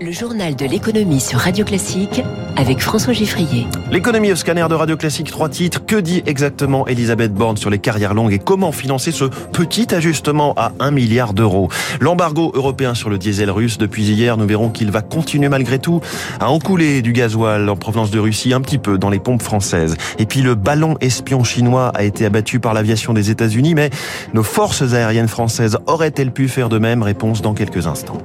Le journal de l'économie sur Radio Classique avec François Giffrier. L'économie au scanner de Radio Classique, trois titres. Que dit exactement Elisabeth Borne sur les carrières longues et comment financer ce petit ajustement à 1 milliard d'euros? L'embargo européen sur le diesel russe depuis hier, nous verrons qu'il va continuer malgré tout à encouler du gasoil en provenance de Russie un petit peu dans les pompes françaises. Et puis le ballon espion chinois a été abattu par l'aviation des États-Unis, mais nos forces aériennes françaises auraient-elles pu faire de même? Réponse dans quelques instants.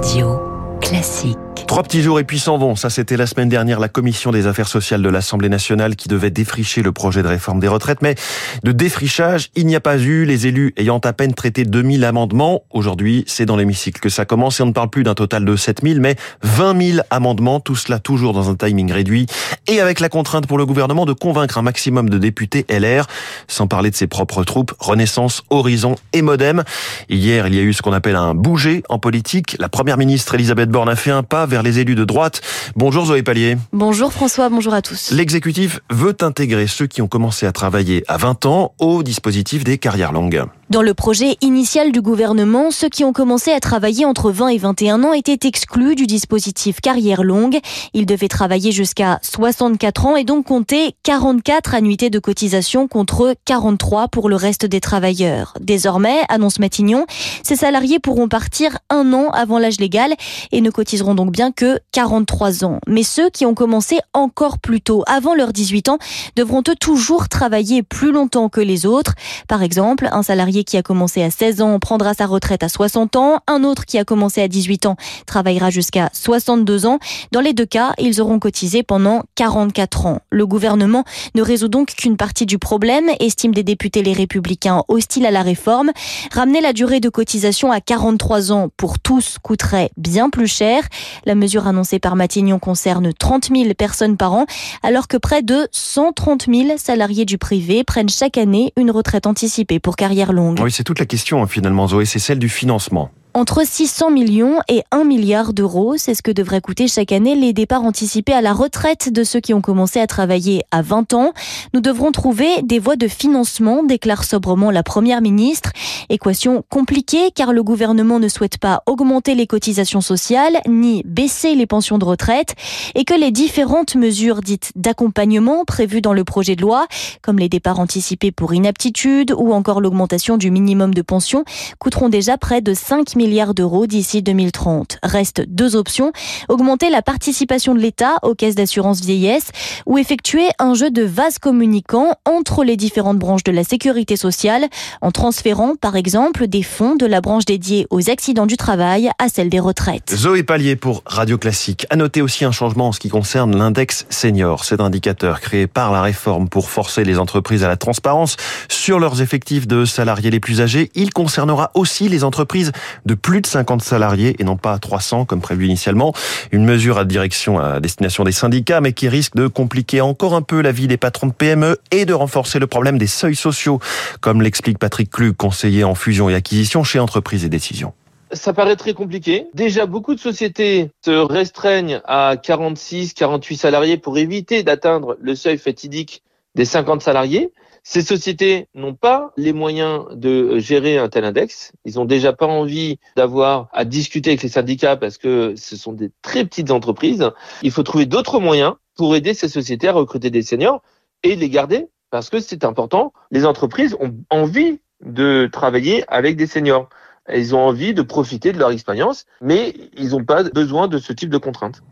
Radio classique. Trois petits jours et puis s'en vont. Ça, c'était la semaine dernière la commission des affaires sociales de l'Assemblée nationale qui devait défricher le projet de réforme des retraites. Mais de défrichage, il n'y a pas eu. Les élus ayant à peine traité 2000 amendements. Aujourd'hui, c'est dans l'hémicycle que ça commence et on ne parle plus d'un total de 7000, mais 20 000 amendements. Tout cela toujours dans un timing réduit et avec la contrainte pour le gouvernement de convaincre un maximum de députés LR, sans parler de ses propres troupes, Renaissance, Horizon et Modem. Hier, il y a eu ce qu'on appelle un bouger en politique. La première ministre Elisabeth Borne a fait un pas vers les élus de droite. Bonjour Zoé Pallier. Bonjour François, bonjour à tous. L'exécutif veut intégrer ceux qui ont commencé à travailler à 20 ans au dispositif des carrières longues. Dans le projet initial du gouvernement, ceux qui ont commencé à travailler entre 20 et 21 ans étaient exclus du dispositif carrière longue. Ils devaient travailler jusqu'à 64 ans et donc compter 44 annuités de cotisation contre 43 pour le reste des travailleurs. Désormais, annonce Matignon, ces salariés pourront partir un an avant l'âge légal et ne cotiseront donc bien que 43 ans. Mais ceux qui ont commencé encore plus tôt, avant leurs 18 ans, devront eux toujours travailler plus longtemps que les autres. Par exemple, un salarié qui a commencé à 16 ans prendra sa retraite à 60 ans. Un autre qui a commencé à 18 ans travaillera jusqu'à 62 ans. Dans les deux cas, ils auront cotisé pendant 44 ans. Le gouvernement ne résout donc qu'une partie du problème, estiment des députés les républicains hostiles à la réforme. Ramener la durée de cotisation à 43 ans pour tous coûterait bien plus cher. La mesure annoncée par Matignon concerne 30 000 personnes par an, alors que près de 130 000 salariés du privé prennent chaque année une retraite anticipée pour carrière longue. Oui, c'est toute la question hein, finalement, Zoé, c'est celle du financement. Entre 600 millions et 1 milliard d'euros, c'est ce que devraient coûter chaque année les départs anticipés à la retraite de ceux qui ont commencé à travailler à 20 ans. Nous devrons trouver des voies de financement, déclare sobrement la Première ministre. Équation compliquée car le gouvernement ne souhaite pas augmenter les cotisations sociales ni baisser les pensions de retraite et que les différentes mesures dites d'accompagnement prévues dans le projet de loi, comme les départs anticipés pour inaptitude ou encore l'augmentation du minimum de pension, coûteront déjà près de 5 milliards d'euros d'ici 2030. Restent deux options, augmenter la participation de l'État aux caisses d'assurance vieillesse ou effectuer un jeu de vase communicant entre les différentes branches de la sécurité sociale en transférant par exemple des fonds de la branche dédiée aux accidents du travail à celle des retraites. Zoé Pallier pour Radio Classique. À noter aussi un changement en ce qui concerne l'index senior. Cet indicateur créé par la réforme pour forcer les entreprises à la transparence sur leurs effectifs de salariés les plus âgés. Il concernera aussi les entreprises de plus de 50 salariés et non pas 300 comme prévu initialement. Une mesure à direction à destination des syndicats mais qui risque de compliquer encore un peu la vie des patrons de PME et de renforcer le problème des seuils sociaux comme l'explique Patrick Klug, conseiller en fusion et acquisition chez Entreprises et Décisions ça paraît très compliqué. Déjà, beaucoup de sociétés se restreignent à 46, 48 salariés pour éviter d'atteindre le seuil fatidique des 50 salariés. Ces sociétés n'ont pas les moyens de gérer un tel index. Ils n'ont déjà pas envie d'avoir à discuter avec les syndicats parce que ce sont des très petites entreprises. Il faut trouver d'autres moyens pour aider ces sociétés à recruter des seniors et les garder parce que c'est important. Les entreprises ont envie de travailler avec des seniors. Ils ont envie de profiter de leur expérience, mais ils n'ont pas besoin de ce type de contraintes.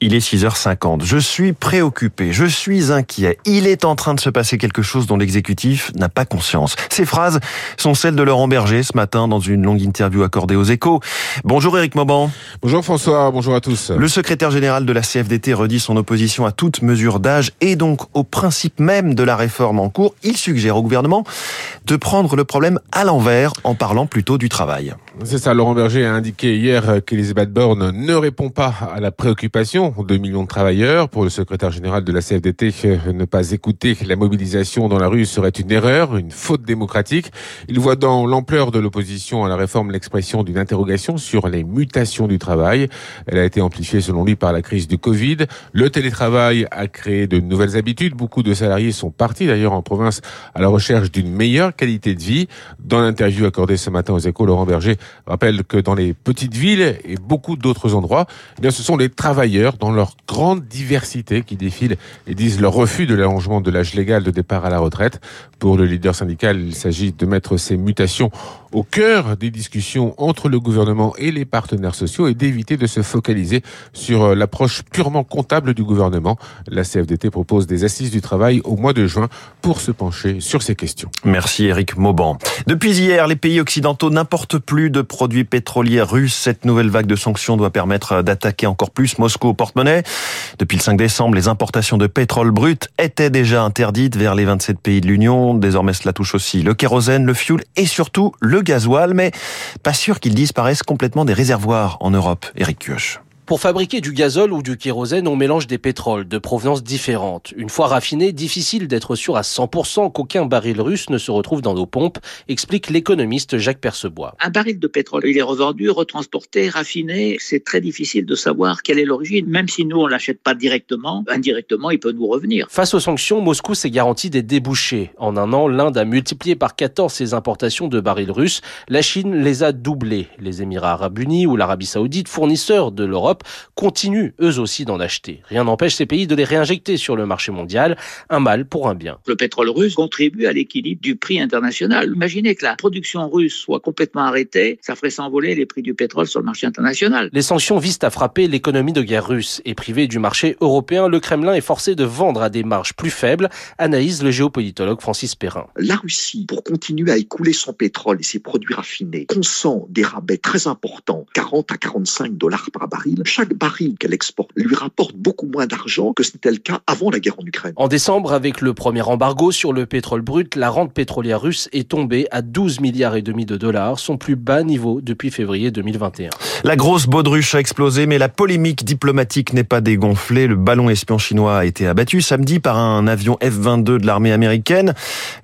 Il est 6h50. Je suis préoccupé, je suis inquiet. Il est en train de se passer quelque chose dont l'exécutif n'a pas conscience. Ces phrases sont celles de Laurent Berger ce matin dans une longue interview accordée aux échos. Bonjour Éric Mauban. Bonjour François, bonjour à tous. Le secrétaire général de la CFDT redit son opposition à toute mesure d'âge et donc au principe même de la réforme en cours. Il suggère au gouvernement de prendre le problème à l'envers en parlant plutôt du travail. Китая. C'est ça, Laurent Berger a indiqué hier qu'Elisabeth Borne ne répond pas à la préoccupation de millions de travailleurs. Pour le secrétaire général de la CFDT, ne pas écouter la mobilisation dans la rue serait une erreur, une faute démocratique. Il voit dans l'ampleur de l'opposition à la réforme l'expression d'une interrogation sur les mutations du travail. Elle a été amplifiée selon lui par la crise du Covid. Le télétravail a créé de nouvelles habitudes. Beaucoup de salariés sont partis d'ailleurs en province à la recherche d'une meilleure qualité de vie. Dans l'interview accordée ce matin aux échos, Laurent Berger rappelle que dans les petites villes et beaucoup d'autres endroits, eh bien, ce sont les travailleurs dans leur grande diversité qui défilent et disent leur refus de l'allongement de l'âge légal de départ à la retraite. Pour le leader syndical, il s'agit de mettre ces mutations au cœur des discussions entre le gouvernement et les partenaires sociaux et d'éviter de se focaliser sur euh, l'approche purement comptable du gouvernement. La CFDT propose des assises du travail au mois de juin pour se pencher sur ces questions. Merci Eric Mauban. Depuis hier, les pays occidentaux n'importent plus de produits pétroliers russes. Cette nouvelle vague de sanctions doit permettre d'attaquer encore plus Moscou au porte-monnaie. Depuis le 5 décembre, les importations de pétrole brut étaient déjà interdites vers les 27 pays de l'Union. Désormais, cela touche aussi le kérosène, le fioul et surtout le gasoil. Mais pas sûr qu'ils disparaissent complètement des réservoirs en Europe. Eric Kioch. Pour fabriquer du gazole ou du kérosène, on mélange des pétroles de provenance différentes. Une fois raffiné, difficile d'être sûr à 100% qu'aucun baril russe ne se retrouve dans nos pompes, explique l'économiste Jacques Percebois. Un baril de pétrole, il est revendu, retransporté, raffiné. C'est très difficile de savoir quelle est l'origine. Même si nous, on l'achète pas directement, indirectement, il peut nous revenir. Face aux sanctions, Moscou s'est garanti des débouchés. En un an, l'Inde a multiplié par 14 ses importations de barils russes. La Chine les a doublés. Les Émirats arabes unis ou l'Arabie saoudite, fournisseurs de l'Europe, continuent eux aussi d'en acheter. Rien n'empêche ces pays de les réinjecter sur le marché mondial, un mal pour un bien. Le pétrole russe contribue à l'équilibre du prix international. Imaginez que la production russe soit complètement arrêtée, ça ferait s'envoler les prix du pétrole sur le marché international. Les sanctions visent à frapper l'économie de guerre russe et privé du marché européen, le Kremlin est forcé de vendre à des marges plus faibles, analyse le géopolitologue Francis Perrin. La Russie, pour continuer à écouler son pétrole et ses produits raffinés, consent des rabais très importants, 40 à 45 dollars par baril, chaque baril qu'elle exporte lui rapporte beaucoup moins d'argent que ce n'était le cas avant la guerre en Ukraine. En décembre, avec le premier embargo sur le pétrole brut, la rente pétrolière russe est tombée à 12 milliards et demi de dollars, son plus bas niveau depuis février 2021. La grosse baudruche a explosé, mais la polémique diplomatique n'est pas dégonflée. Le ballon espion chinois a été abattu samedi par un avion F-22 de l'armée américaine.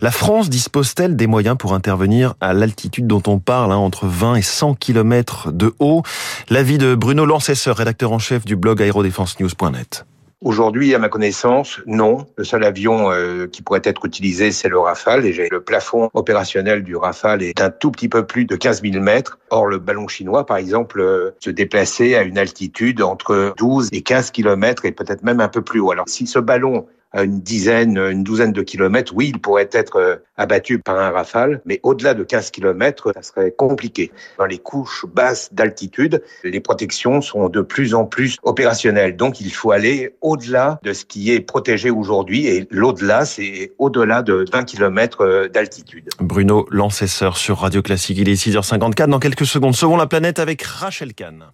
La France dispose-t-elle des moyens pour intervenir à l'altitude dont on parle, hein, entre 20 et 100 km de haut? L'avis de Bruno Lancesseur rédacteur en chef du blog aérodéfensenews.net. Aujourd'hui, à ma connaissance, non. Le seul avion euh, qui pourrait être utilisé, c'est le Rafale. Et le plafond opérationnel du Rafale est un tout petit peu plus de 15 000 mètres. Or, le ballon chinois, par exemple, euh, se déplaçait à une altitude entre 12 et 15 kilomètres et peut-être même un peu plus haut. Alors, si ce ballon à une dizaine, une douzaine de kilomètres, oui, il pourrait être euh, abattu par un rafale, mais au-delà de 15 kilomètres, ça serait compliqué. Dans les couches basses d'altitude, les protections sont de plus en plus opérationnelles. Donc, il faut aller au-delà de ce qui est protégé aujourd'hui. Et l'au-delà, c'est au-delà de 20 kilomètres euh, d'altitude. Bruno Lancesseur sur Radio Classique. Il est 6h54. Dans quelques secondes, Sauvons la planète avec Rachel Kahn.